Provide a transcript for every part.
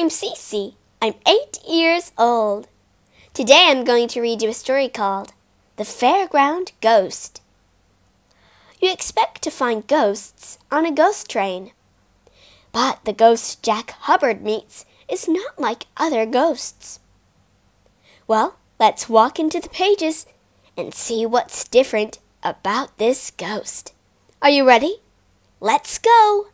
I'm Cece. I'm eight years old. Today I'm going to read you a story called The Fairground Ghost. You expect to find ghosts on a ghost train. But the ghost Jack Hubbard meets is not like other ghosts. Well, let's walk into the pages and see what's different about this ghost. Are you ready? Let's go!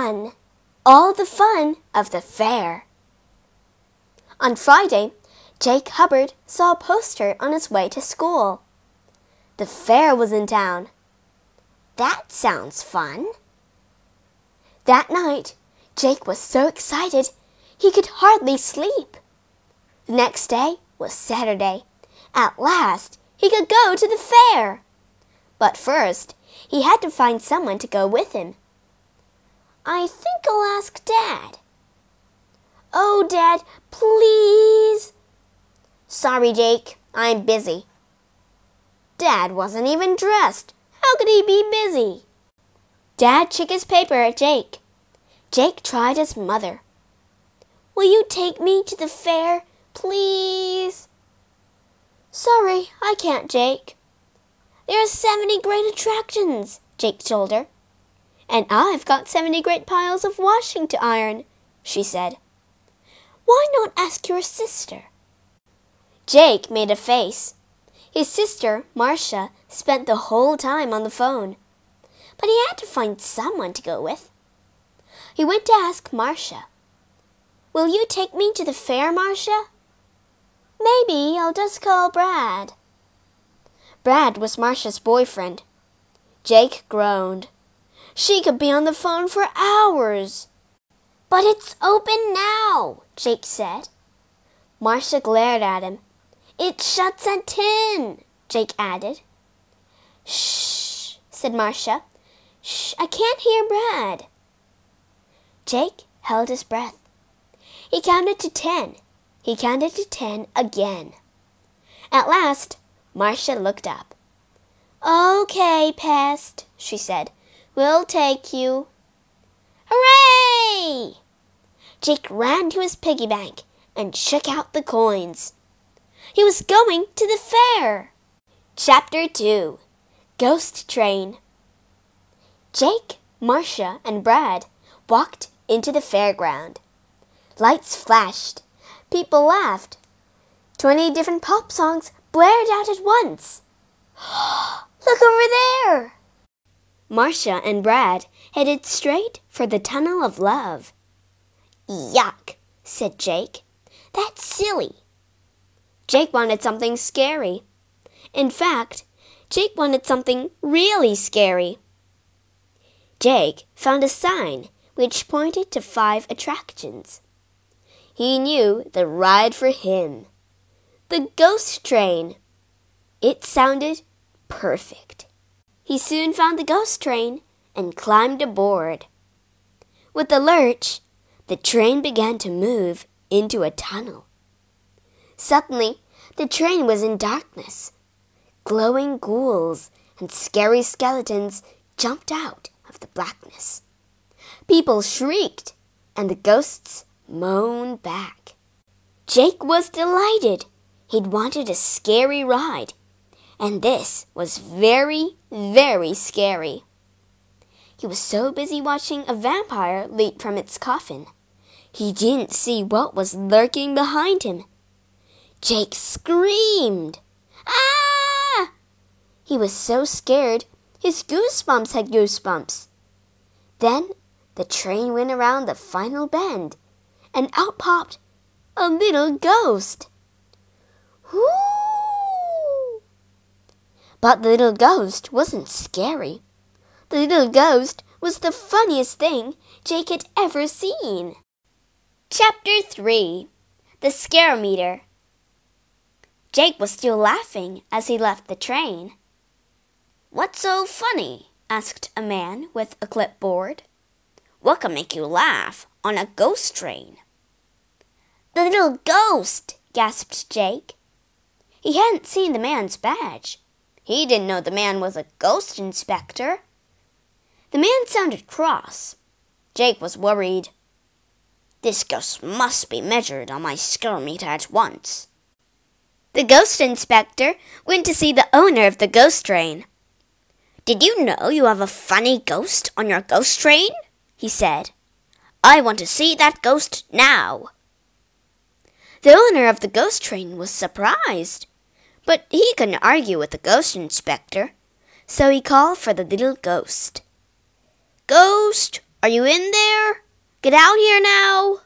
1 All the Fun of the Fair. On Friday, Jake Hubbard saw a poster on his way to school. The fair was in town. That sounds fun. That night, Jake was so excited he could hardly sleep. The next day was Saturday. At last, he could go to the fair. But first, he had to find someone to go with him. I think I'll ask Dad. Oh, Dad, please. Sorry, Jake, I'm busy. Dad wasn't even dressed. How could he be busy? Dad shook his paper at Jake. Jake tried his mother. Will you take me to the fair, please? Sorry, I can't, Jake. There are seventy great attractions, Jake told her. And I've got seventy great piles of washing to iron, she said. Why not ask your sister? Jake made a face. His sister, Marcia, spent the whole time on the phone. But he had to find someone to go with. He went to ask Marcia. Will you take me to the fair, Marcia? Maybe I'll just call Brad. Brad was Marcia's boyfriend. Jake groaned. She could be on the phone for hours. But it's open now, Jake said. Marcia glared at him. It shuts at ten, Jake added. Shh, said Marcia. Shh, I can't hear Brad. Jake held his breath. He counted to ten. He counted to ten again. At last, Marcia looked up. Okay, Pest, she said. We'll take you. Hooray! Jake ran to his piggy bank and shook out the coins. He was going to the fair. Chapter 2 Ghost Train Jake, Marcia, and Brad walked into the fairground. Lights flashed. People laughed. Twenty different pop songs blared out at once. Look over there! Marcia and Brad headed straight for the Tunnel of Love. Yuck, said Jake. That's silly. Jake wanted something scary. In fact, Jake wanted something really scary. Jake found a sign which pointed to five attractions. He knew the ride for him. The ghost train. It sounded perfect. He soon found the ghost train and climbed aboard. With a lurch, the train began to move into a tunnel. Suddenly, the train was in darkness. Glowing ghouls and scary skeletons jumped out of the blackness. People shrieked, and the ghosts moaned back. Jake was delighted. He'd wanted a scary ride, and this was very, very scary. He was so busy watching a vampire leap from its coffin. He didn't see what was lurking behind him. Jake screamed. Ah! He was so scared, his goosebumps had goosebumps. Then the train went around the final bend, and out popped a little ghost. Whoo! But the little ghost wasn't scary. The little ghost was the funniest thing Jake had ever seen. Chapter 3 The Scare Meter Jake was still laughing as he left the train. What's so funny? asked a man with a clipboard. What can make you laugh on a ghost train? The little ghost, gasped Jake. He hadn't seen the man's badge. He didn't know the man was a ghost inspector. The man sounded cross. Jake was worried. This ghost must be measured on my scarometer at once. The ghost inspector went to see the owner of the ghost train. Did you know you have a funny ghost on your ghost train? he said. I want to see that ghost now. The owner of the ghost train was surprised, but he couldn't argue with the ghost inspector, so he called for the little ghost. Ghost, are you in there? Get out here now.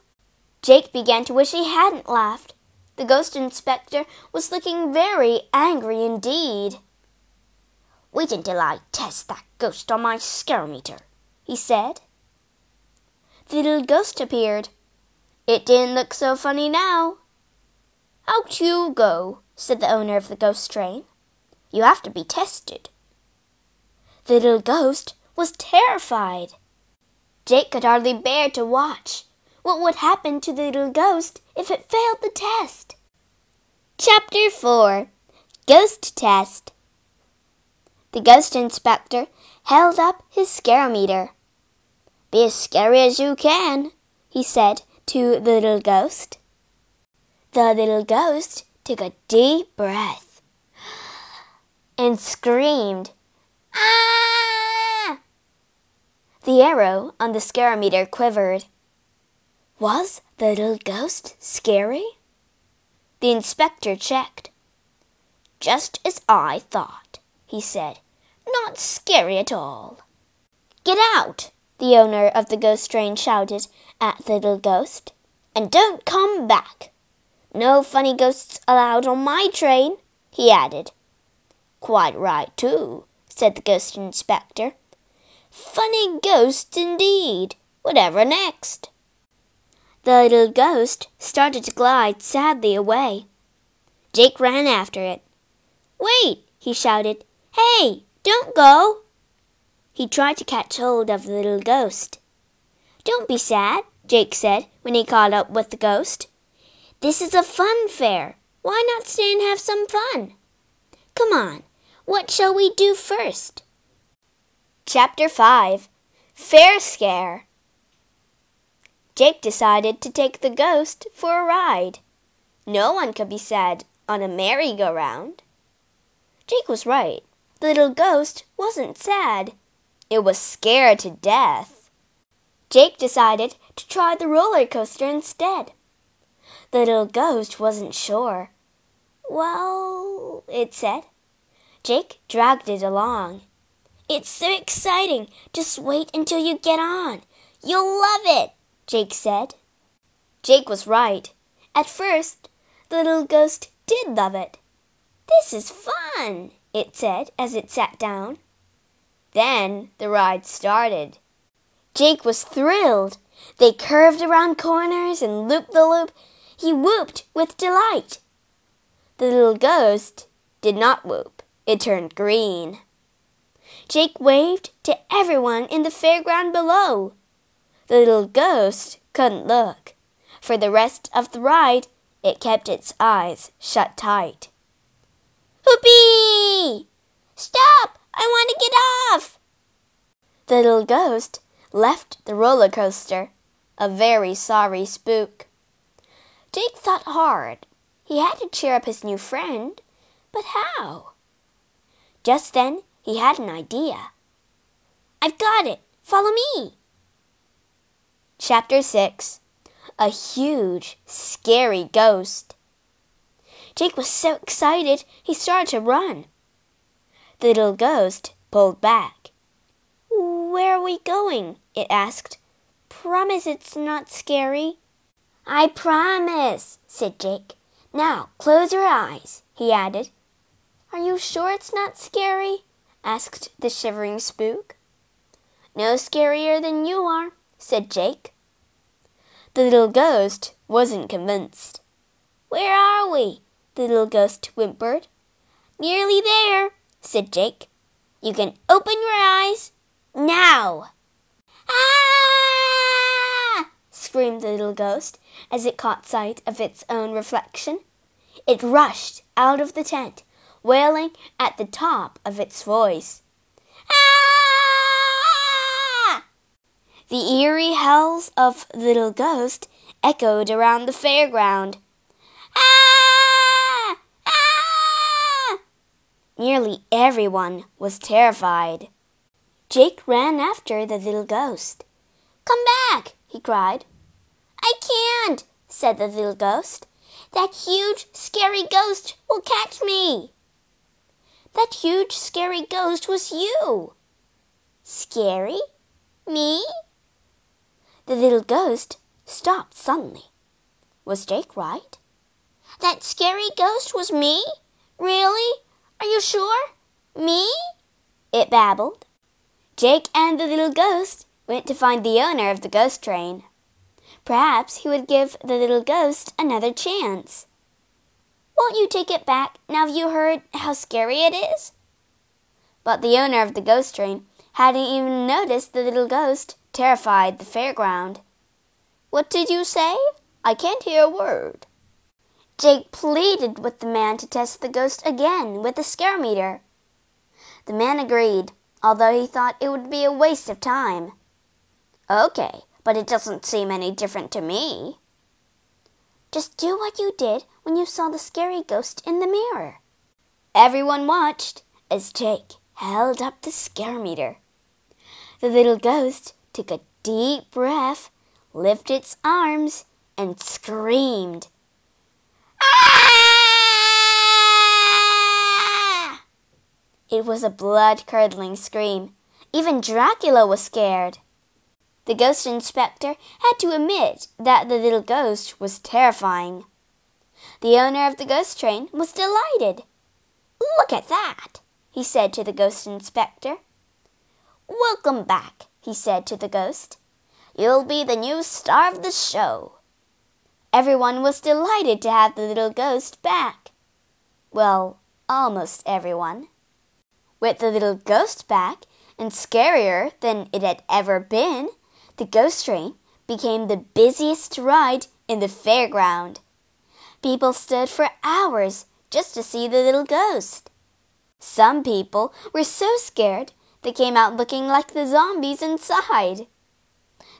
Jake began to wish he hadn't laughed. The ghost inspector was looking very angry indeed. Wait until I test that ghost on my scarometer, he said. The little ghost appeared. It didn't look so funny now. Out you go, said the owner of the ghost train. You have to be tested. The little ghost was terrified. Jake could hardly bear to watch. What would happen to the little ghost if it failed the test? Chapter 4 Ghost Test The ghost inspector held up his scarometer. Be as scary as you can, he said to the little ghost. The little ghost took a deep breath and screamed, Ah! The arrow on the scarometer quivered. Was the little ghost scary? The inspector checked. Just as I thought, he said. Not scary at all. Get out, the owner of the ghost train shouted at the little ghost. And don't come back. No funny ghosts allowed on my train, he added. Quite right, too, said the ghost inspector. Funny ghosts indeed. Whatever next? The little ghost started to glide sadly away. Jake ran after it. Wait, he shouted. Hey, don't go. He tried to catch hold of the little ghost. Don't be sad, Jake said when he caught up with the ghost. This is a fun fair. Why not stay and have some fun? Come on, what shall we do first? Chapter 5 Fair Scare Jake decided to take the ghost for a ride. No one could be sad on a merry-go-round. Jake was right. The little ghost wasn't sad. It was scared to death. Jake decided to try the roller coaster instead. The little ghost wasn't sure. Well, it said. Jake dragged it along. It's so exciting. Just wait until you get on. You'll love it, Jake said. Jake was right. At first, the little ghost did love it. This is fun, it said as it sat down. Then the ride started. Jake was thrilled. They curved around corners and looped the loop he whooped with delight. The little ghost did not whoop. It turned green. Jake waved to everyone in the fairground below. The little ghost couldn't look. For the rest of the ride, it kept its eyes shut tight. Whoopee! Stop! I want to get off! The little ghost left the roller coaster, a very sorry spook. Jake thought hard. He had to cheer up his new friend, but how? Just then he had an idea. I've got it. Follow me. Chapter 6 A Huge, Scary Ghost. Jake was so excited he started to run. The little ghost pulled back. Where are we going? it asked. Promise it's not scary. I promise, said Jake. Now close your eyes, he added. Are you sure it's not scary? asked the shivering spook. No scarier than you are, said Jake. The little ghost wasn't convinced. Where are we? the little ghost whimpered. Nearly there, said Jake. You can open your eyes now. Ah! screamed the little ghost as it caught sight of its own reflection. It rushed out of the tent, wailing at the top of its voice. Ah! The eerie howls of the little ghost echoed around the fairground. Ah! Ah! Nearly everyone was terrified. Jake ran after the little ghost. Come back, he cried. I can't, said the little ghost. That huge, scary ghost will catch me. That huge, scary ghost was you. Scary? Me? The little ghost stopped suddenly. Was Jake right? That scary ghost was me? Really? Are you sure? Me? It babbled. Jake and the little ghost went to find the owner of the ghost train. Perhaps he would give the little ghost another chance. Won't you take it back now you heard how scary it is? But the owner of the ghost train hadn't even noticed the little ghost terrified the fairground. What did you say? I can't hear a word. Jake pleaded with the man to test the ghost again with the scare meter. The man agreed, although he thought it would be a waste of time. Okay, but it doesn't seem any different to me. Just do what you did when you saw the scary ghost in the mirror. Everyone watched as Jake held up the scare meter. The little ghost took a deep breath, lifted its arms, and screamed. Ah! It was a blood curdling scream. Even Dracula was scared. The ghost inspector had to admit that the little ghost was terrifying. The owner of the ghost train was delighted. Look at that, he said to the ghost inspector. Welcome back, he said to the ghost. You'll be the new star of the show. Everyone was delighted to have the little ghost back. Well, almost everyone. With the little ghost back, and scarier than it had ever been, the ghost train became the busiest ride in the fairground. People stood for hours just to see the little ghost. Some people were so scared they came out looking like the zombies inside.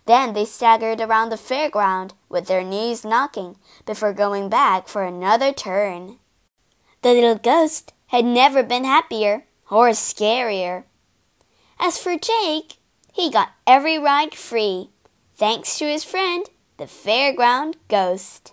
Then they staggered around the fairground with their knees knocking before going back for another turn. The little ghost had never been happier or scarier. As for Jake, he got every ride free, thanks to his friend, the fairground ghost.